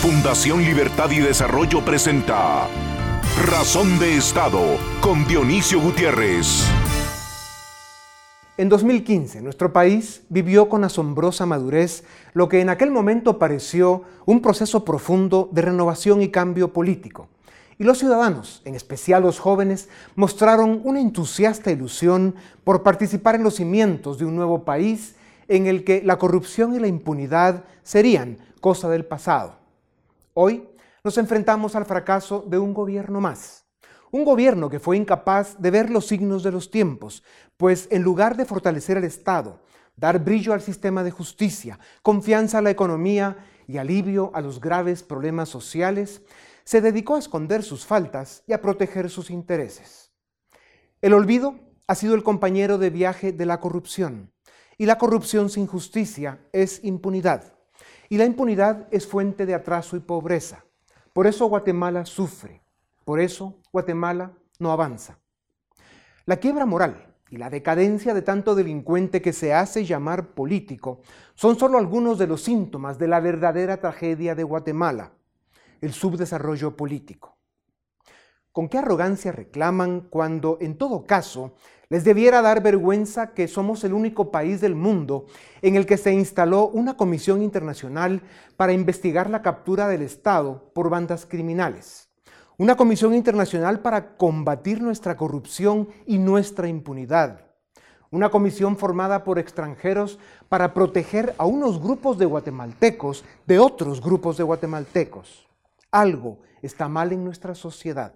Fundación Libertad y Desarrollo presenta Razón de Estado con Dionisio Gutiérrez. En 2015, nuestro país vivió con asombrosa madurez lo que en aquel momento pareció un proceso profundo de renovación y cambio político. Y los ciudadanos, en especial los jóvenes, mostraron una entusiasta ilusión por participar en los cimientos de un nuevo país en el que la corrupción y la impunidad serían cosa del pasado. Hoy nos enfrentamos al fracaso de un gobierno más. Un gobierno que fue incapaz de ver los signos de los tiempos, pues en lugar de fortalecer el Estado, dar brillo al sistema de justicia, confianza a la economía y alivio a los graves problemas sociales, se dedicó a esconder sus faltas y a proteger sus intereses. El olvido ha sido el compañero de viaje de la corrupción, y la corrupción sin justicia es impunidad. Y la impunidad es fuente de atraso y pobreza. Por eso Guatemala sufre. Por eso Guatemala no avanza. La quiebra moral y la decadencia de tanto delincuente que se hace llamar político son solo algunos de los síntomas de la verdadera tragedia de Guatemala, el subdesarrollo político. ¿Con qué arrogancia reclaman cuando, en todo caso, les debiera dar vergüenza que somos el único país del mundo en el que se instaló una comisión internacional para investigar la captura del Estado por bandas criminales. Una comisión internacional para combatir nuestra corrupción y nuestra impunidad. Una comisión formada por extranjeros para proteger a unos grupos de guatemaltecos de otros grupos de guatemaltecos. Algo está mal en nuestra sociedad.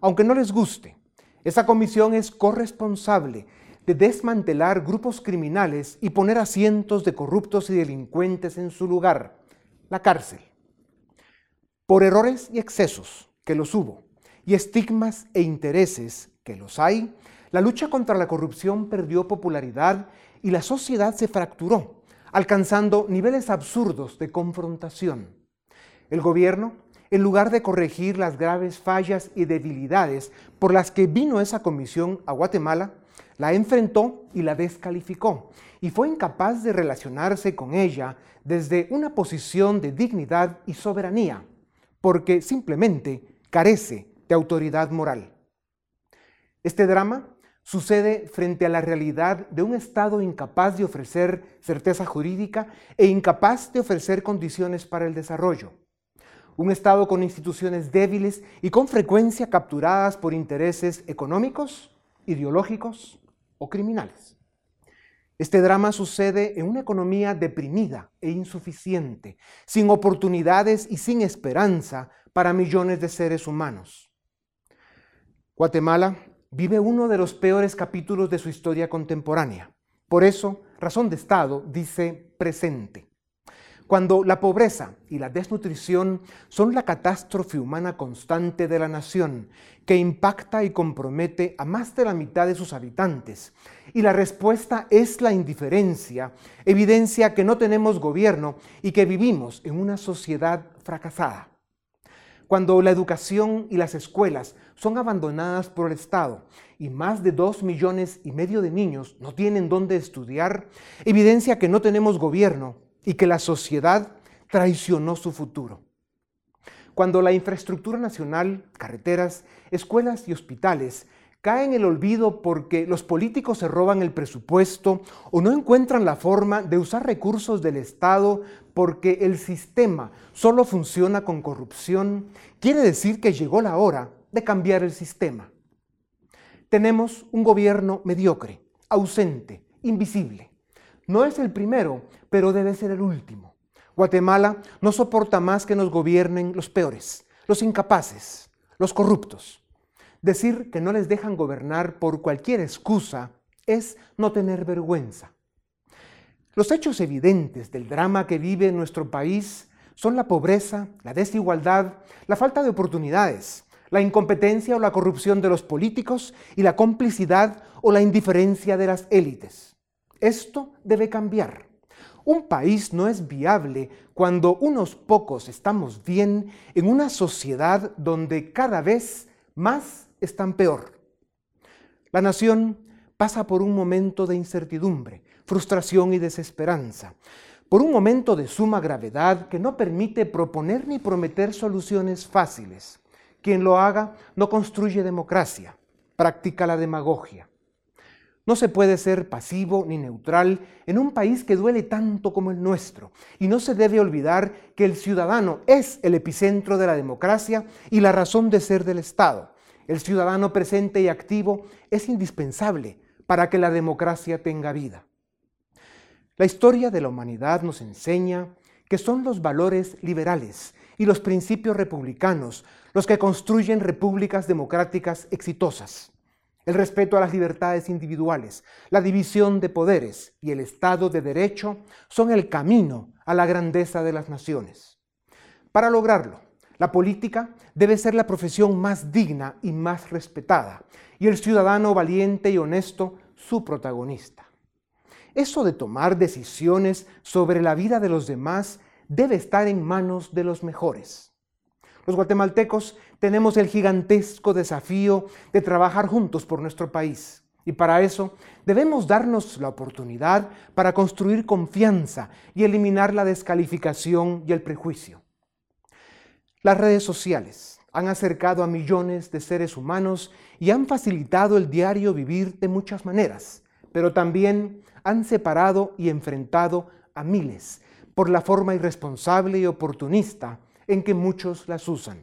Aunque no les guste, esa comisión es corresponsable de desmantelar grupos criminales y poner a cientos de corruptos y delincuentes en su lugar, la cárcel. Por errores y excesos, que los hubo, y estigmas e intereses, que los hay, la lucha contra la corrupción perdió popularidad y la sociedad se fracturó, alcanzando niveles absurdos de confrontación. El gobierno en lugar de corregir las graves fallas y debilidades por las que vino esa comisión a Guatemala, la enfrentó y la descalificó, y fue incapaz de relacionarse con ella desde una posición de dignidad y soberanía, porque simplemente carece de autoridad moral. Este drama sucede frente a la realidad de un Estado incapaz de ofrecer certeza jurídica e incapaz de ofrecer condiciones para el desarrollo un Estado con instituciones débiles y con frecuencia capturadas por intereses económicos, ideológicos o criminales. Este drama sucede en una economía deprimida e insuficiente, sin oportunidades y sin esperanza para millones de seres humanos. Guatemala vive uno de los peores capítulos de su historia contemporánea. Por eso, Razón de Estado dice presente. Cuando la pobreza y la desnutrición son la catástrofe humana constante de la nación, que impacta y compromete a más de la mitad de sus habitantes, y la respuesta es la indiferencia, evidencia que no tenemos gobierno y que vivimos en una sociedad fracasada. Cuando la educación y las escuelas son abandonadas por el Estado y más de dos millones y medio de niños no tienen dónde estudiar, evidencia que no tenemos gobierno y que la sociedad traicionó su futuro. Cuando la infraestructura nacional, carreteras, escuelas y hospitales caen en el olvido porque los políticos se roban el presupuesto o no encuentran la forma de usar recursos del Estado porque el sistema solo funciona con corrupción, quiere decir que llegó la hora de cambiar el sistema. Tenemos un gobierno mediocre, ausente, invisible. No es el primero, pero debe ser el último. Guatemala no soporta más que nos gobiernen los peores, los incapaces, los corruptos. Decir que no les dejan gobernar por cualquier excusa es no tener vergüenza. Los hechos evidentes del drama que vive nuestro país son la pobreza, la desigualdad, la falta de oportunidades, la incompetencia o la corrupción de los políticos y la complicidad o la indiferencia de las élites. Esto debe cambiar. Un país no es viable cuando unos pocos estamos bien en una sociedad donde cada vez más están peor. La nación pasa por un momento de incertidumbre, frustración y desesperanza, por un momento de suma gravedad que no permite proponer ni prometer soluciones fáciles. Quien lo haga no construye democracia, practica la demagogia. No se puede ser pasivo ni neutral en un país que duele tanto como el nuestro. Y no se debe olvidar que el ciudadano es el epicentro de la democracia y la razón de ser del Estado. El ciudadano presente y activo es indispensable para que la democracia tenga vida. La historia de la humanidad nos enseña que son los valores liberales y los principios republicanos los que construyen repúblicas democráticas exitosas. El respeto a las libertades individuales, la división de poderes y el Estado de Derecho son el camino a la grandeza de las naciones. Para lograrlo, la política debe ser la profesión más digna y más respetada, y el ciudadano valiente y honesto su protagonista. Eso de tomar decisiones sobre la vida de los demás debe estar en manos de los mejores. Los guatemaltecos tenemos el gigantesco desafío de trabajar juntos por nuestro país. Y para eso debemos darnos la oportunidad para construir confianza y eliminar la descalificación y el prejuicio. Las redes sociales han acercado a millones de seres humanos y han facilitado el diario vivir de muchas maneras, pero también han separado y enfrentado a miles por la forma irresponsable y oportunista en que muchos las usan.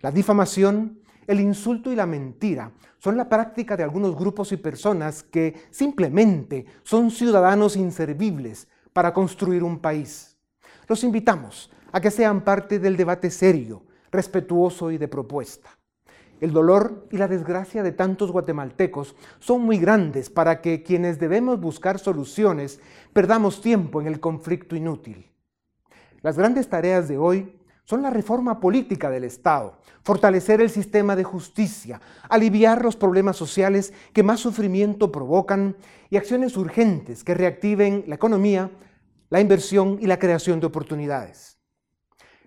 La difamación, el insulto y la mentira son la práctica de algunos grupos y personas que simplemente son ciudadanos inservibles para construir un país. Los invitamos a que sean parte del debate serio, respetuoso y de propuesta. El dolor y la desgracia de tantos guatemaltecos son muy grandes para que quienes debemos buscar soluciones perdamos tiempo en el conflicto inútil. Las grandes tareas de hoy son la reforma política del Estado, fortalecer el sistema de justicia, aliviar los problemas sociales que más sufrimiento provocan y acciones urgentes que reactiven la economía, la inversión y la creación de oportunidades.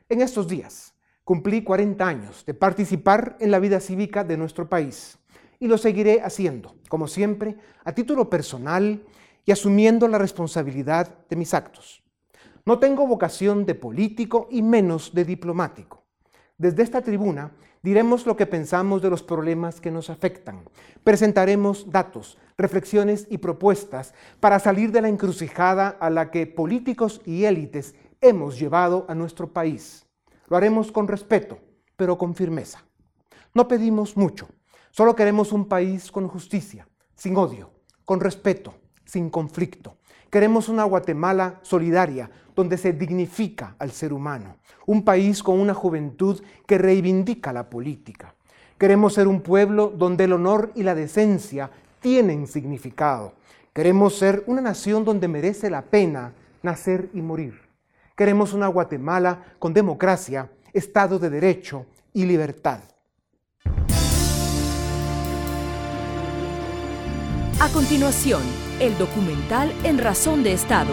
En estos días, Cumplí 40 años de participar en la vida cívica de nuestro país y lo seguiré haciendo, como siempre, a título personal y asumiendo la responsabilidad de mis actos. No tengo vocación de político y menos de diplomático. Desde esta tribuna diremos lo que pensamos de los problemas que nos afectan. Presentaremos datos, reflexiones y propuestas para salir de la encrucijada a la que políticos y élites hemos llevado a nuestro país. Lo haremos con respeto, pero con firmeza. No pedimos mucho, solo queremos un país con justicia, sin odio, con respeto, sin conflicto. Queremos una Guatemala solidaria, donde se dignifica al ser humano, un país con una juventud que reivindica la política. Queremos ser un pueblo donde el honor y la decencia tienen significado. Queremos ser una nación donde merece la pena nacer y morir. Queremos una Guatemala con democracia, Estado de Derecho y libertad. A continuación, el documental En Razón de Estado.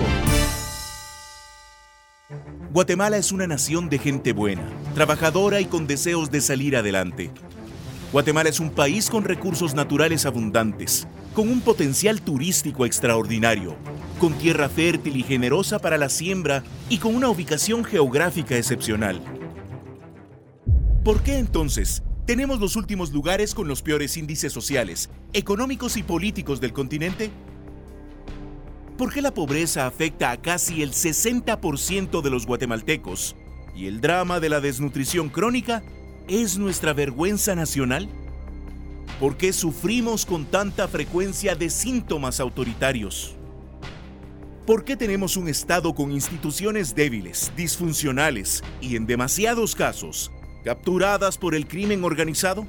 Guatemala es una nación de gente buena, trabajadora y con deseos de salir adelante. Guatemala es un país con recursos naturales abundantes, con un potencial turístico extraordinario, con tierra fértil y generosa para la siembra y con una ubicación geográfica excepcional. ¿Por qué entonces tenemos los últimos lugares con los peores índices sociales, económicos y políticos del continente? ¿Por qué la pobreza afecta a casi el 60% de los guatemaltecos y el drama de la desnutrición crónica es nuestra vergüenza nacional? ¿Por qué sufrimos con tanta frecuencia de síntomas autoritarios? ¿Por qué tenemos un Estado con instituciones débiles, disfuncionales y, en demasiados casos, capturadas por el crimen organizado?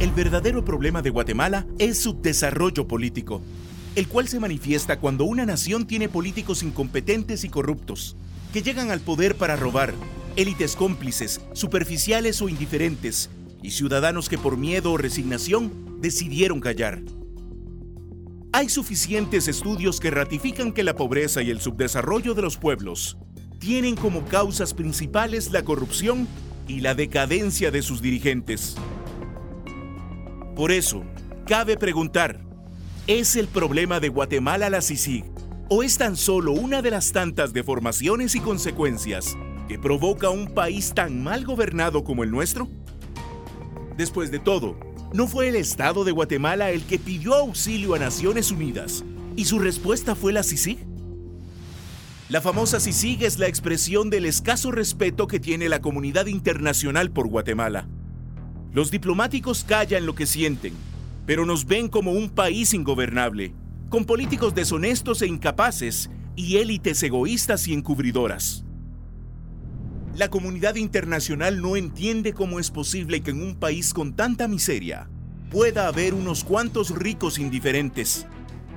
El verdadero problema de Guatemala es su desarrollo político, el cual se manifiesta cuando una nación tiene políticos incompetentes y corruptos, que llegan al poder para robar, élites cómplices, superficiales o indiferentes, y ciudadanos que por miedo o resignación decidieron callar. Hay suficientes estudios que ratifican que la pobreza y el subdesarrollo de los pueblos tienen como causas principales la corrupción y la decadencia de sus dirigentes. Por eso, cabe preguntar, ¿es el problema de Guatemala la CICIG ¿O es tan solo una de las tantas deformaciones y consecuencias que provoca un país tan mal gobernado como el nuestro? Después de todo, ¿no fue el Estado de Guatemala el que pidió auxilio a Naciones Unidas y su respuesta fue la CICIG? La famosa CICIG es la expresión del escaso respeto que tiene la comunidad internacional por Guatemala. Los diplomáticos callan lo que sienten, pero nos ven como un país ingobernable, con políticos deshonestos e incapaces y élites egoístas y encubridoras. La comunidad internacional no entiende cómo es posible que en un país con tanta miseria pueda haber unos cuantos ricos indiferentes,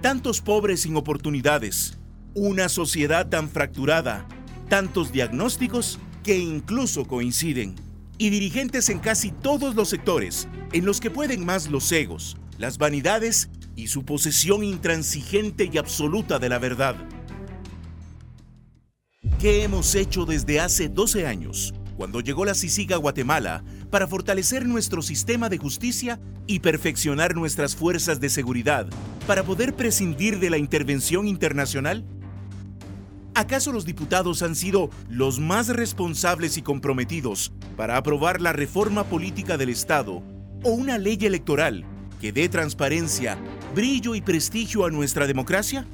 tantos pobres sin oportunidades, una sociedad tan fracturada, tantos diagnósticos que incluso coinciden, y dirigentes en casi todos los sectores en los que pueden más los egos, las vanidades y su posesión intransigente y absoluta de la verdad. ¿Qué hemos hecho desde hace 12 años, cuando llegó la CICIG a Guatemala, para fortalecer nuestro sistema de justicia y perfeccionar nuestras fuerzas de seguridad para poder prescindir de la intervención internacional? ¿Acaso los diputados han sido los más responsables y comprometidos para aprobar la reforma política del Estado o una ley electoral que dé transparencia, brillo y prestigio a nuestra democracia?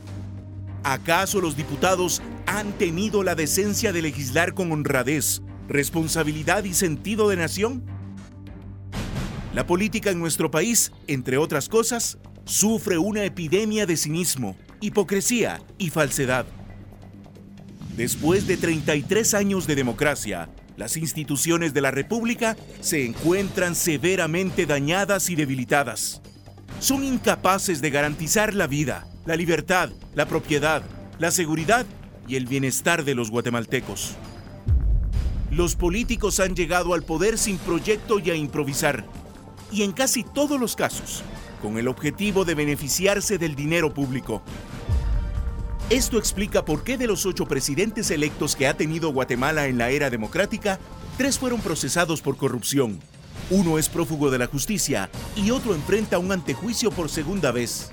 ¿Acaso los diputados han tenido la decencia de legislar con honradez, responsabilidad y sentido de nación? La política en nuestro país, entre otras cosas, sufre una epidemia de cinismo, hipocresía y falsedad. Después de 33 años de democracia, las instituciones de la República se encuentran severamente dañadas y debilitadas. Son incapaces de garantizar la vida, la libertad, la propiedad, la seguridad y el bienestar de los guatemaltecos. Los políticos han llegado al poder sin proyecto y a improvisar, y en casi todos los casos, con el objetivo de beneficiarse del dinero público. Esto explica por qué de los ocho presidentes electos que ha tenido Guatemala en la era democrática, tres fueron procesados por corrupción. Uno es prófugo de la justicia y otro enfrenta un antejuicio por segunda vez.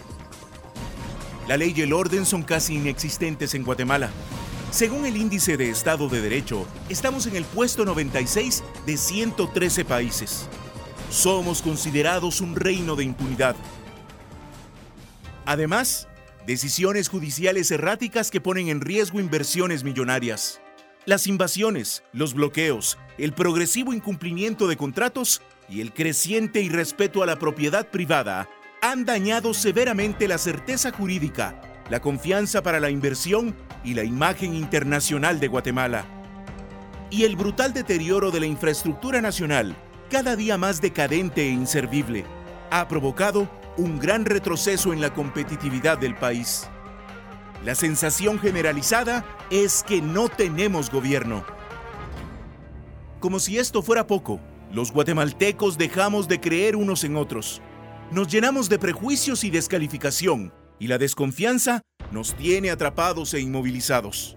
La ley y el orden son casi inexistentes en Guatemala. Según el índice de Estado de Derecho, estamos en el puesto 96 de 113 países. Somos considerados un reino de impunidad. Además, Decisiones judiciales erráticas que ponen en riesgo inversiones millonarias. Las invasiones, los bloqueos, el progresivo incumplimiento de contratos y el creciente irrespeto a la propiedad privada han dañado severamente la certeza jurídica, la confianza para la inversión y la imagen internacional de Guatemala. Y el brutal deterioro de la infraestructura nacional, cada día más decadente e inservible, ha provocado un gran retroceso en la competitividad del país. La sensación generalizada es que no tenemos gobierno. Como si esto fuera poco, los guatemaltecos dejamos de creer unos en otros. Nos llenamos de prejuicios y descalificación, y la desconfianza nos tiene atrapados e inmovilizados.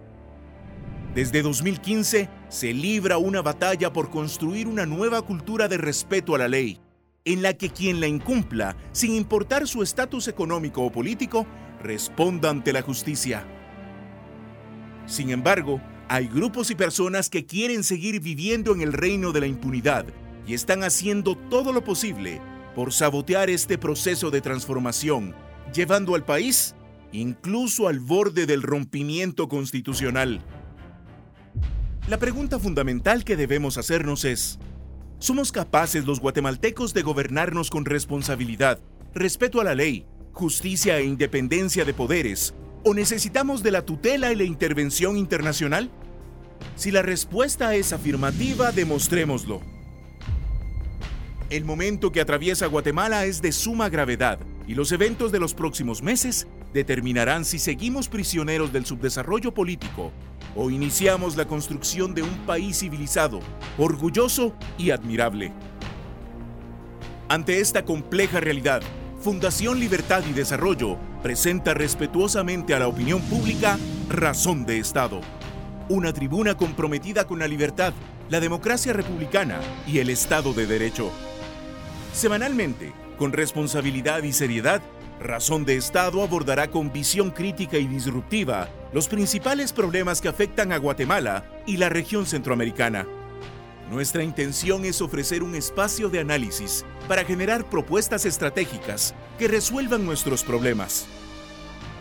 Desde 2015 se libra una batalla por construir una nueva cultura de respeto a la ley, en la que quien la incumpla, sin importar su estatus económico o político, responda ante la justicia. Sin embargo, hay grupos y personas que quieren seguir viviendo en el reino de la impunidad y están haciendo todo lo posible por sabotear este proceso de transformación, llevando al país incluso al borde del rompimiento constitucional. La pregunta fundamental que debemos hacernos es, ¿Somos capaces los guatemaltecos de gobernarnos con responsabilidad, respeto a la ley, justicia e independencia de poderes? ¿O necesitamos de la tutela y la intervención internacional? Si la respuesta es afirmativa, demostrémoslo. El momento que atraviesa Guatemala es de suma gravedad y los eventos de los próximos meses determinarán si seguimos prisioneros del subdesarrollo político o iniciamos la construcción de un país civilizado, orgulloso y admirable. Ante esta compleja realidad, Fundación Libertad y Desarrollo presenta respetuosamente a la opinión pública Razón de Estado, una tribuna comprometida con la libertad, la democracia republicana y el Estado de Derecho. Semanalmente, con responsabilidad y seriedad, Razón de Estado abordará con visión crítica y disruptiva los principales problemas que afectan a Guatemala y la región centroamericana. Nuestra intención es ofrecer un espacio de análisis para generar propuestas estratégicas que resuelvan nuestros problemas.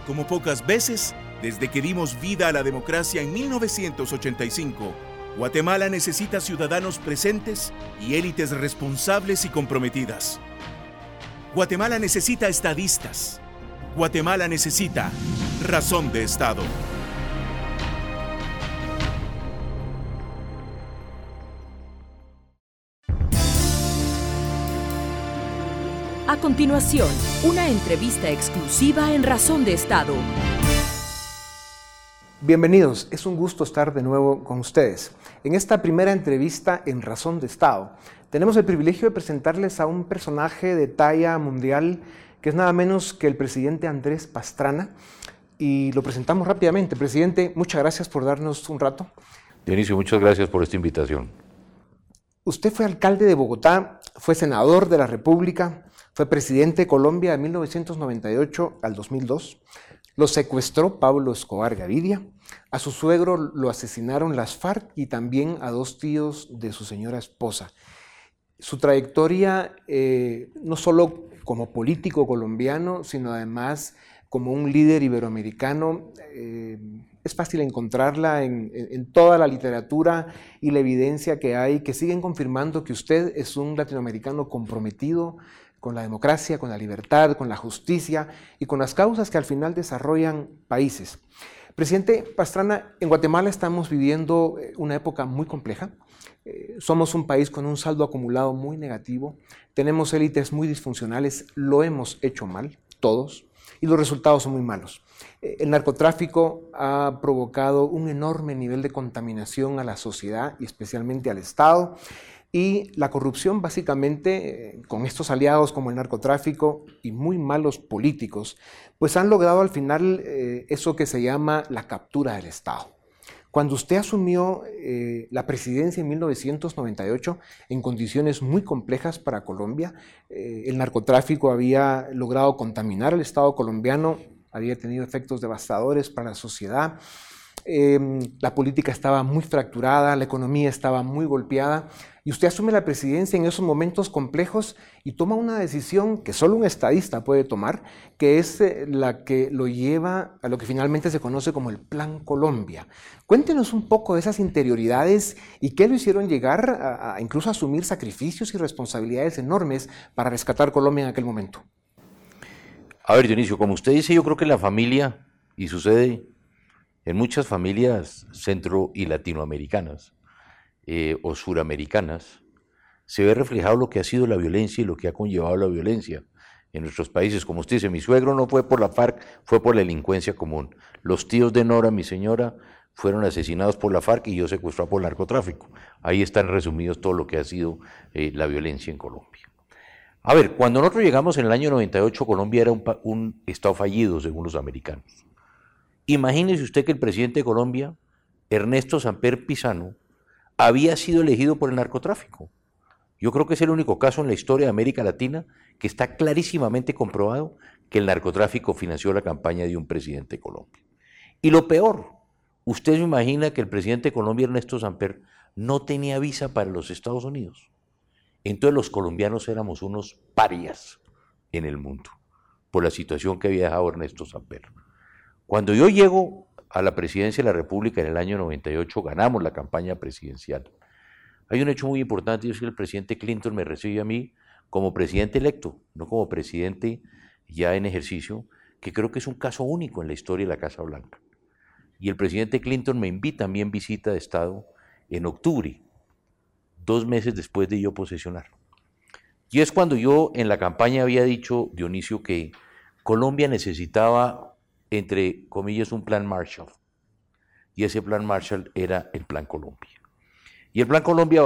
Como pocas veces, desde que dimos vida a la democracia en 1985, Guatemala necesita ciudadanos presentes y élites responsables y comprometidas. Guatemala necesita estadistas. Guatemala necesita razón de Estado. A continuación, una entrevista exclusiva en Razón de Estado. Bienvenidos, es un gusto estar de nuevo con ustedes. En esta primera entrevista en Razón de Estado, tenemos el privilegio de presentarles a un personaje de talla mundial que es nada menos que el presidente Andrés Pastrana. Y lo presentamos rápidamente. Presidente, muchas gracias por darnos un rato. Dionisio, muchas gracias por esta invitación. Usted fue alcalde de Bogotá, fue senador de la República, fue presidente de Colombia de 1998 al 2002. Lo secuestró Pablo Escobar Gaviria. A su suegro lo asesinaron las FARC y también a dos tíos de su señora esposa. Su trayectoria, eh, no solo como político colombiano, sino además como un líder iberoamericano, eh, es fácil encontrarla en, en, toda la literatura y la evidencia que hay que siguen confirmando que usted es un latinoamericano comprometido con la democracia, con la libertad, con la justicia y con las causas que al final desarrollan países. Presidente Pastrana, en Guatemala estamos viviendo eh, una época muy compleja. Eh, somos un país con un saldo acumulado muy negativo, tenemos élites muy disfuncionales, lo hemos hecho mal, todos, y los resultados son muy malos. Eh, el narcotráfico ha provocado un enorme nivel de contaminación a la sociedad y especialmente al Estado. Y la corrupción, básicamente, eh, con estos aliados como el narcotráfico y muy malos políticos, pues han logrado al final eh, eso que se llama la captura del Estado. Cuando usted asumió eh, la presidencia en 1998 en condiciones muy complejas para Colombia, el narcotráfico había logrado contaminar al Estado colombiano, había tenido efectos devastadores para la sociedad, la política estaba muy fracturada, la economía estaba muy golpeada y usted asume la presidencia en esos momentos complejos y toma una decisión que solo un estadista puede tomar, que es eh, la que lo lleva a lo que finalmente se conoce como el Plan Colombia. Cuéntenos un poco de esas interioridades y qué lo hicieron llegar a, a incluso asumir sacrificios y responsabilidades enormes para rescatar Colombia en aquel momento. A ver, Dionisio, como usted dice, yo creo que la familia, y sucede en muchas familias centro y latinoamericanas, eh, o suramericanas, se ve reflejado lo que ha sido la violencia y lo que ha conllevado la violencia en nuestros países. Como usted dice, mi suegro no fue por la FARC, fue por la delincuencia común. Los tíos de Nora, mi señora, fueron asesinados por la FARC y yo secuestrado por el narcotráfico. Ahí están resumidos todo lo que ha sido eh, la violencia en Colombia. A ver, cuando nosotros llegamos en el año 98, Colombia era un, un estado fallido, según los americanos. Imagínese usted que el presidente de Colombia, Ernesto Samper Pizano, había sido elegido por el narcotráfico. Yo creo que es el único caso en la historia de América Latina que está clarísimamente comprobado que el narcotráfico financió la campaña de un presidente de Colombia. Y lo peor, usted se imagina que el presidente de Colombia, Ernesto Samper, no tenía visa para los Estados Unidos. Entonces los colombianos éramos unos parias en el mundo por la situación que había dejado Ernesto Samper. Cuando yo llego a la presidencia de la República en el año 98, ganamos la campaña presidencial. Hay un hecho muy importante es que el presidente Clinton me recibe a mí como presidente electo, no como presidente ya en ejercicio, que creo que es un caso único en la historia de la Casa Blanca. Y el presidente Clinton me invita a mí en visita de Estado en octubre, dos meses después de yo posesionar. Y es cuando yo en la campaña había dicho, Dionisio, que Colombia necesitaba entre comillas, un plan Marshall. Y ese plan Marshall era el Plan Colombia. Y el Plan Colombia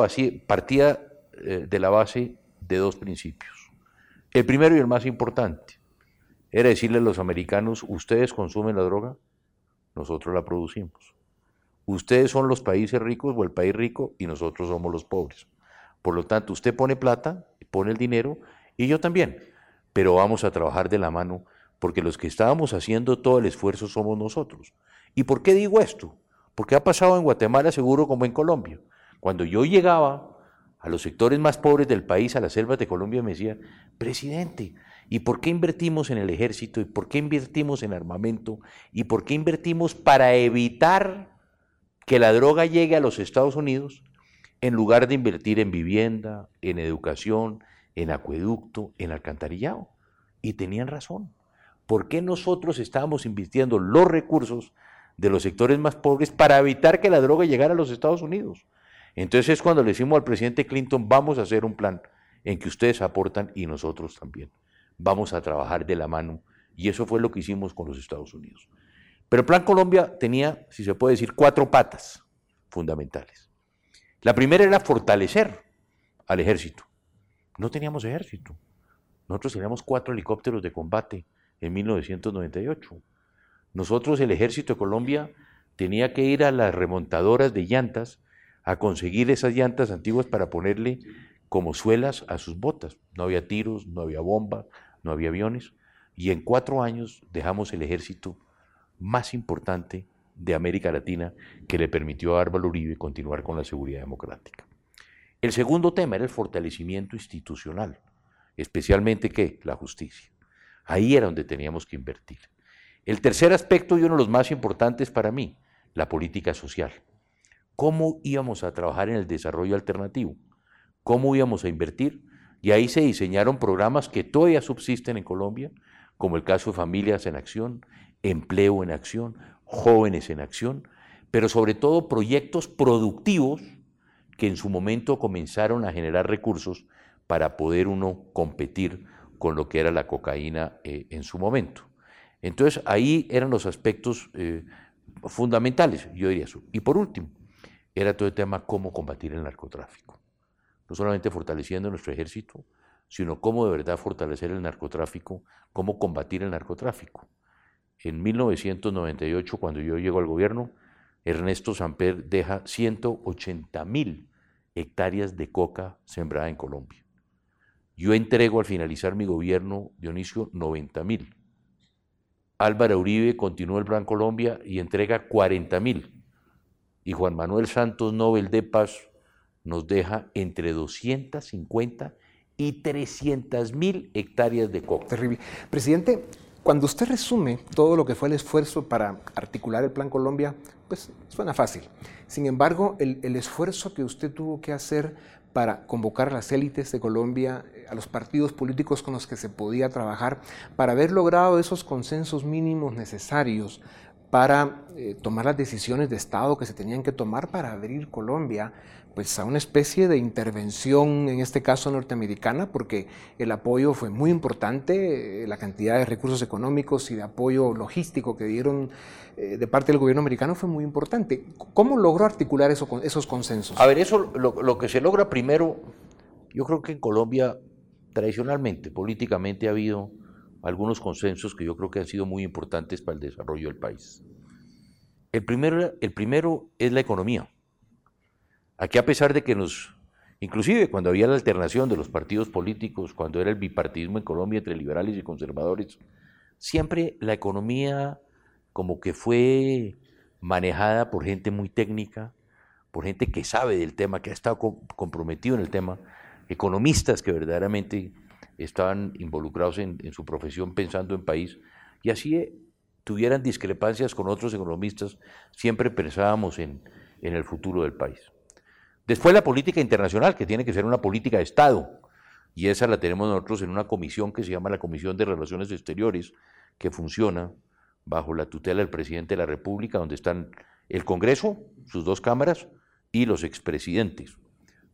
partía eh, de la base de dos principios. El primero y el más importante era decirle a los americanos, ustedes consumen la droga, nosotros la producimos. Ustedes son los países ricos o el país rico y nosotros somos los pobres. Por lo tanto, usted pone plata, pone el dinero y yo también, pero vamos a trabajar de la mano porque los que estábamos haciendo todo el esfuerzo somos nosotros. ¿Y por qué digo esto? Porque ha pasado en Guatemala seguro como en Colombia. Cuando yo llegaba a los sectores más pobres del país, a las selvas de Colombia, me decía, presidente, ¿y por qué invertimos en el ejército? ¿Y por qué invertimos en armamento? ¿Y por qué invertimos para evitar que la droga llegue a los Estados Unidos en lugar de invertir en vivienda, en educación, en acueducto, en alcantarillado? Y tenían razón. ¿Por qué nosotros estábamos invirtiendo los recursos de los sectores más pobres para evitar que la droga llegara a los Estados Unidos? Entonces es cuando le decimos al presidente Clinton, vamos a hacer un plan en que ustedes aportan y nosotros también. Vamos a trabajar de la mano. Y eso fue lo que hicimos con los Estados Unidos. Pero el Plan Colombia tenía, si se puede decir, cuatro patas fundamentales. La primera era fortalecer al ejército. No teníamos ejército. Nosotros teníamos cuatro helicópteros de combate en 1998. Nosotros, el ejército de Colombia, tenía que ir a las remontadoras de llantas a conseguir esas llantas antiguas para ponerle como suelas a sus botas. No había tiros, no había bombas, no había aviones. Y en cuatro años dejamos el ejército más importante de América Latina que le permitió a Álvaro Uribe continuar con la seguridad democrática. El segundo tema era el fortalecimiento institucional, especialmente ¿qué? la justicia. Ahí era donde teníamos que invertir. El tercer aspecto y uno de los más importantes para mí, la política social cómo íbamos a trabajar en el desarrollo alternativo, cómo íbamos a invertir. Y ahí se diseñaron programas que todavía subsisten en Colombia, como el caso de Familias en Acción, Empleo en Acción, Jóvenes en Acción, pero sobre todo proyectos productivos que en su momento comenzaron a generar recursos para poder uno competir con lo que era la cocaína eh, en su momento. Entonces ahí eran los aspectos eh, fundamentales, yo diría eso. Y por último, era todo el tema cómo combatir el narcotráfico. No solamente fortaleciendo nuestro ejército, sino cómo de verdad fortalecer el narcotráfico, cómo combatir el narcotráfico. En 1998, cuando yo llego al gobierno, Ernesto Samper deja 180 mil hectáreas de coca sembrada en Colombia. Yo entrego al finalizar mi gobierno, Dionisio, 90 mil. Álvaro Uribe continúa el Plan Colombia y entrega 40 mil y Juan Manuel Santos Nobel de Paz nos deja entre 250 y 300 mil hectáreas de coca. Terrible. Presidente, cuando usted resume todo lo que fue el esfuerzo para articular el Plan Colombia, pues suena fácil. Sin embargo, el, el esfuerzo que usted tuvo que hacer para convocar a las élites de Colombia, a los partidos políticos con los que se podía trabajar, para haber logrado esos consensos mínimos necesarios para eh, tomar las decisiones de Estado que se tenían que tomar para abrir Colombia pues a una especie de intervención, en este caso norteamericana, porque el apoyo fue muy importante, eh, la cantidad de recursos económicos y de apoyo logístico que dieron eh, de parte del gobierno americano fue muy importante. ¿Cómo logró articular eso, esos consensos? A ver, eso lo, lo que se logra primero, yo creo que en Colombia tradicionalmente, políticamente ha habido algunos consensos que yo creo que han sido muy importantes para el desarrollo del país. El primero, el primero es la economía. Aquí a pesar de que nos, inclusive cuando había la alternación de los partidos políticos, cuando era el bipartidismo en Colombia entre liberales y conservadores, siempre la economía como que fue manejada por gente muy técnica, por gente que sabe del tema, que ha estado comprometido en el tema, economistas que verdaderamente estaban involucrados en, su profesión pensando en país, y así eh, tuvieran discrepancias con otros economistas, siempre pensábamos en, en el futuro del país. Después la política internacional, que tiene que ser una política de Estado, y esa la tenemos nosotros en una comisión que se llama la Comisión de Relaciones Exteriores, que funciona bajo la tutela del presidente de la República, donde están el Congreso, sus dos cámaras, y los expresidentes.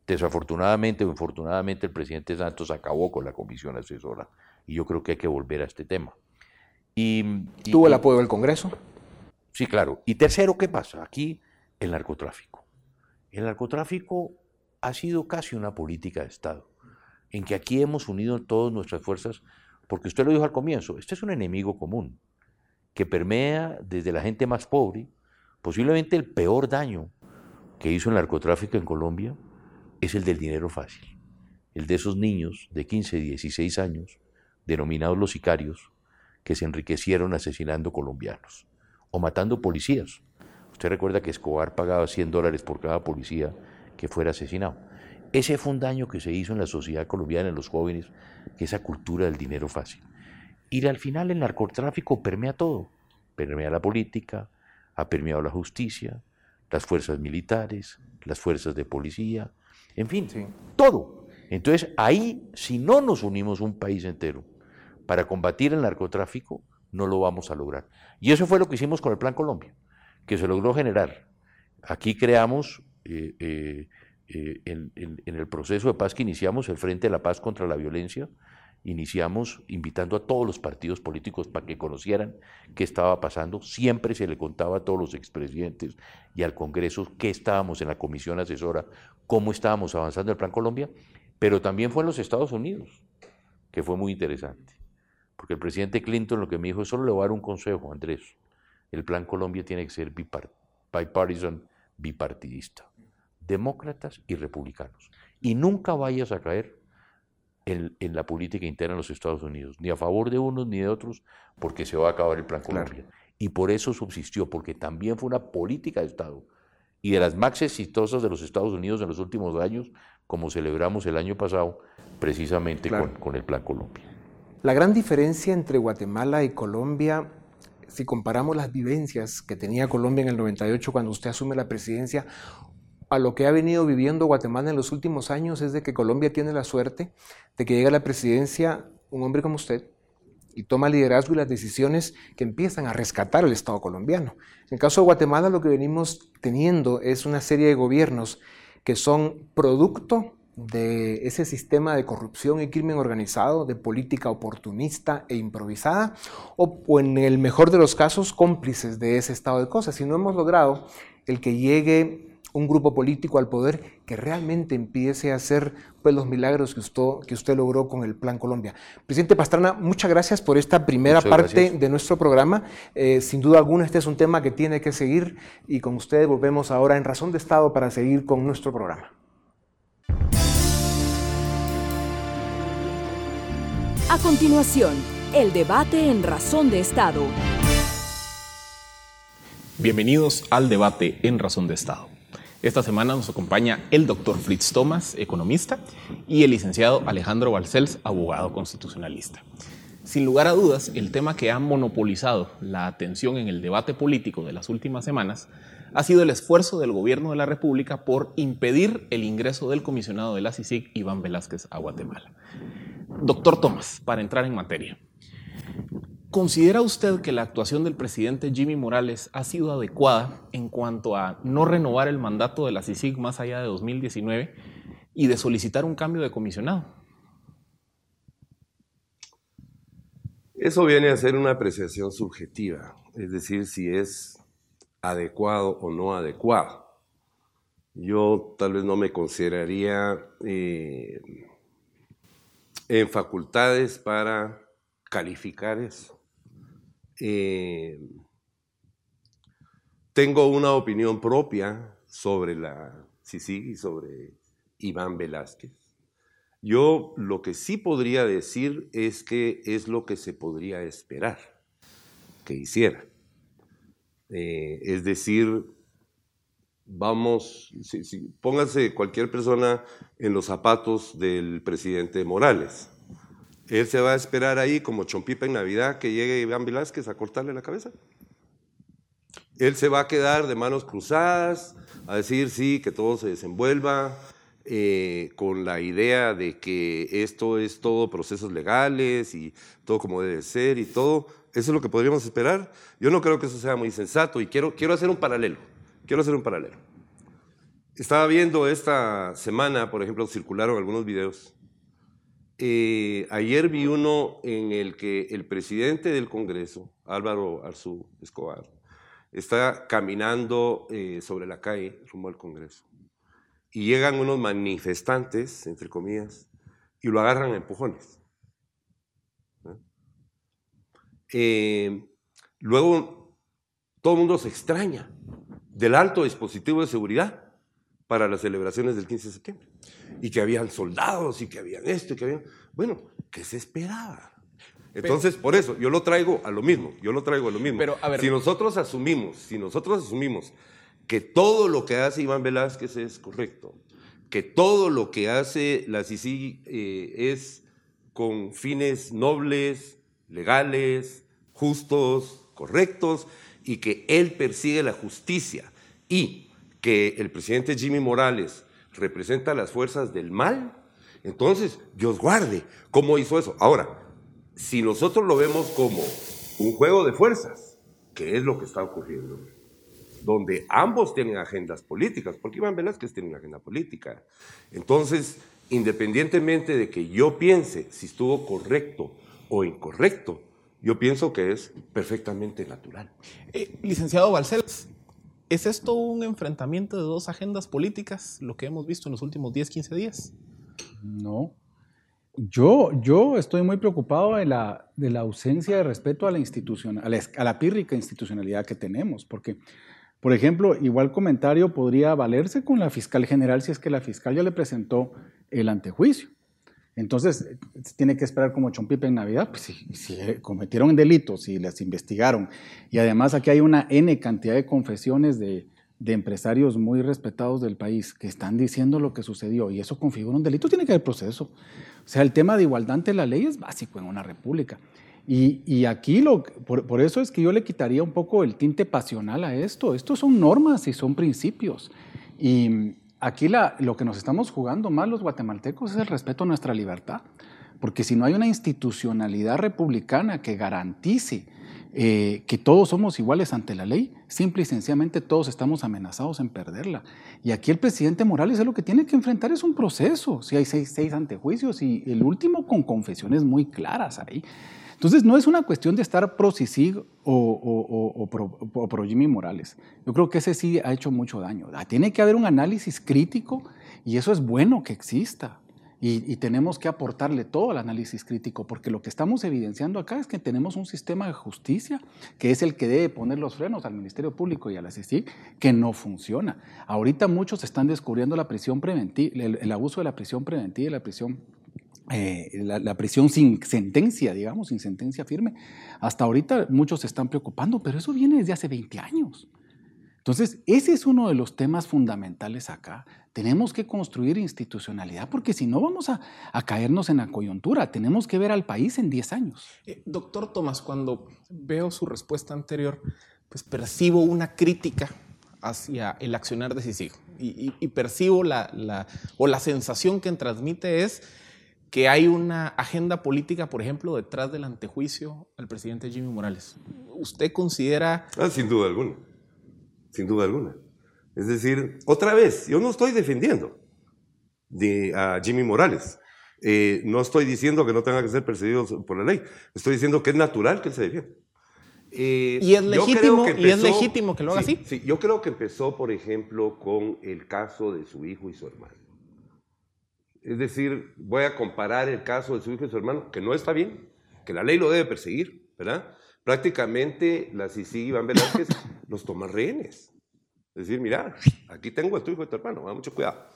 Desafortunadamente o infortunadamente el presidente Santos acabó con la comisión asesora y yo creo que hay que volver a este tema. Y, ¿Tuvo el apoyo del Congreso? Sí, claro. Y tercero, ¿qué pasa? Aquí el narcotráfico. El narcotráfico ha sido casi una política de Estado, en que aquí hemos unido todas nuestras fuerzas, porque usted lo dijo al comienzo, este es un enemigo común, que permea desde la gente más pobre, posiblemente el peor daño que hizo el narcotráfico en Colombia, es el del dinero fácil, el de esos niños de 15, 16 años, denominados los sicarios, que se enriquecieron asesinando colombianos o matando policías. Usted recuerda que Escobar pagaba 100 dólares por cada policía que fuera asesinado. Ese fue un daño que se hizo en la sociedad colombiana, en los jóvenes, esa cultura del dinero fácil. Y al final el narcotráfico permea todo. Permea la política, ha permeado la justicia, las fuerzas militares, las fuerzas de policía, en fin, todo. Entonces ahí, si no nos unimos un país entero para combatir el narcotráfico, no lo vamos a lograr. Y eso fue lo que hicimos con el Plan Colombia, que se logró generar. Aquí creamos, eh, eh, eh, en, en el proceso de paz que iniciamos, el Frente de la Paz contra la Violencia, iniciamos invitando a todos los partidos políticos para que conocieran qué estaba pasando. Siempre se le contaba a todos los expresidentes y al Congreso qué estábamos en la comisión asesora, cómo estábamos avanzando el Plan Colombia, pero también fue en los Estados Unidos, que fue muy interesante. Porque el presidente Clinton lo que me dijo es solo le voy a dar un consejo, Andrés. El Plan Colombia tiene que ser bipartisan, bipartidista. Demócratas y republicanos. Y nunca vayas a caer en, la política interna de los Estados Unidos, ni a favor de unos ni de otros, porque se va a acabar el Plan Colombia. Y por eso subsistió, porque también fue una política de Estado. Y de las más exitosas de los Estados Unidos en los últimos años, como celebramos el año pasado, precisamente con, con el Plan Colombia. La gran diferencia entre Guatemala y Colombia si comparamos las vivencias que tenía Colombia en el 98 cuando usted asume la presidencia a lo que ha venido viviendo Guatemala en los últimos años es de que Colombia tiene la suerte de que llega a la presidencia un hombre como usted y toma liderazgo y las decisiones que empiezan a rescatar el Estado colombiano. En el caso de Guatemala lo que venimos teniendo es una serie de gobiernos que son producto de ese sistema de corrupción y crimen organizado, de política oportunista e improvisada, o, o, en el mejor de los casos cómplices de ese estado de cosas. Y no hemos logrado el que llegue un grupo político al poder que realmente empiece a hacer pues, los milagros que usted, que usted logró con el Plan Colombia. Presidente Pastrana, muchas gracias por esta primera parte de nuestro programa. Eh, sin duda alguna, este es un tema que tiene que seguir y con ustedes volvemos ahora en Razón de Estado para seguir con nuestro programa. A continuación, el debate en Razón de Estado. Bienvenidos al debate en Razón de Estado. Esta semana nos acompaña el doctor Fritz Thomas, economista, y el licenciado Alejandro Balcells, abogado constitucionalista. Sin lugar a dudas, el tema que ha monopolizado la atención en el debate político de las últimas semanas ha sido el esfuerzo del gobierno de la República por impedir el ingreso del comisionado de la CICIG, Iván Velázquez, a Guatemala. Doctor Thomas, para entrar en materia, ¿Considera usted que la actuación del presidente Jimmy Morales ha sido adecuada en cuanto a no renovar el mandato de la CICIG más allá de 2019 y de solicitar un cambio de comisionado? Eso viene a ser una apreciación subjetiva, es decir, si es adecuado o no adecuado. Yo tal vez no me consideraría eh, en facultades para calificar eso. Eh, tengo una opinión propia sobre la CICIG y sobre Iván Velázquez. Yo lo que sí podría decir es que es lo que se podría esperar que hiciera. Eh, es decir, vamos, póngase cualquier persona en los zapatos del presidente Morales. Él se va a esperar ahí como chompipa en Navidad que llegue Iván Velázquez a cortarle la cabeza. Él se va a quedar de manos cruzadas, a decir sí, que todo se desenvuelva, eh, con la idea de que esto es todo procesos legales y todo como debe ser y todo. Eso es lo que podríamos esperar. Yo no creo que eso sea muy sensato y quiero, quiero hacer un paralelo. Quiero hacer un paralelo. Estaba viendo esta semana, por ejemplo, circularon algunos videos eh, ayer vi uno en el que el presidente del Congreso, Álvaro Arzú Escobar, está caminando eh, sobre la calle rumbo al Congreso. Y llegan unos manifestantes, entre comillas, y lo agarran a empujones. Eh, luego, todo el mundo se extraña del alto dispositivo de seguridad para las celebraciones del 15 de septiembre y que habían soldados y que habían esto y que habían... Bueno, ¿qué se esperaba? Entonces, por eso, yo lo traigo a lo mismo, yo lo traigo a lo mismo. Pero, a ver- si nosotros asumimos, si nosotros asumimos que todo lo que hace Iván Velázquez es correcto, que todo lo que hace la CICI eh, es con fines nobles, legales, justos, correctos, y que él persigue la justicia, y que el presidente Jimmy Morales representa las fuerzas del mal, entonces, Dios guarde, ¿cómo hizo eso? Ahora, si nosotros lo vemos como un juego de fuerzas, que es lo que está ocurriendo, donde ambos tienen agendas políticas, porque Iván Velázquez tiene una agenda política. Entonces, independientemente de que yo piense si estuvo correcto o incorrecto, yo pienso que es perfectamente natural. Eh, licenciado Balcells, ¿es esto un enfrentamiento de dos agendas políticas, lo que hemos visto en los últimos 10, 15 días? No. Yo, yo estoy muy preocupado de la, de la ausencia de respeto a la, institución, a, la, a la pírrica institucionalidad que tenemos, porque, por ejemplo, igual comentario podría valerse con la fiscal general si es que la fiscal ya le presentó el antejuicio. Entonces, tiene que esperar como chompipe en Navidad, pues si, si cometieron delitos, si las investigaron, y además aquí hay una N cantidad de confesiones de, de empresarios muy respetados del país que están diciendo lo que sucedió y eso configura un delito, tiene que haber proceso. O sea, el tema de igualdad ante la ley es básico en una república. Y, y aquí, lo, por, por, eso es que yo le quitaría un poco el tinte pasional a esto. Estos son normas y son principios. Y aquí lo que nos estamos jugando más los guatemaltecos es el respeto a nuestra libertad. Porque si no hay una institucionalidad republicana que garantice eh, que todos somos iguales ante la ley, simple y sencillamente todos estamos amenazados en perderla. Y aquí el presidente Morales es lo que tiene que enfrentar es un proceso. Si hay seis, seis antejuicios y el último con confesiones muy claras ahí. Entonces no es una cuestión de estar pro CICIG o, pro, o pro Jimmy Morales. Yo creo que ese sí ha hecho mucho daño. Tiene que haber un análisis crítico y eso es bueno que exista. Y, y, tenemos que aportarle todo al análisis crítico, porque lo que estamos evidenciando acá es que tenemos un sistema de justicia que es el que debe poner los frenos al Ministerio Público y a la CICIG, que no funciona. Ahorita muchos están descubriendo la prisión preventiva, el, el abuso de la prisión preventiva y la prisión eh, la, la, prisión sin sentencia, digamos, sin sentencia firme. Hasta ahorita muchos se están preocupando, pero eso viene desde hace 20 años. Entonces, ese es uno de los temas fundamentales acá. Tenemos que construir institucionalidad porque si no vamos a, a, caernos en la coyuntura. Tenemos que ver al país en 10 años. Eh, doctor Tomás, cuando veo su respuesta anterior, pues percibo una crítica hacia el accionar decisivo y, y, y percibo la, la, o la sensación que transmite es que hay una agenda política, por ejemplo, detrás del antejuicio al presidente Jimmy Morales. ¿Usted considera...? Ah, sin duda alguna, sin duda alguna. Es decir, otra vez, yo no estoy defendiendo de, a Jimmy Morales. Eh, no estoy diciendo que no tenga que ser perseguido por la ley. Estoy diciendo que es natural que él se defienda. Eh, ¿Y, es legítimo, empezó, ¿Y es legítimo que lo haga sí, así? Sí, yo creo que empezó, por ejemplo, con el caso de su hijo y su hermano. Es decir, voy a comparar el caso de su hijo y su hermano, que no está bien, que la ley lo debe perseguir, ¿verdad? Prácticamente la CICI Iván Velázquez los toma rehenes. Es decir, mira, aquí tengo a tu hijo y tu hermano, mucho cuidado.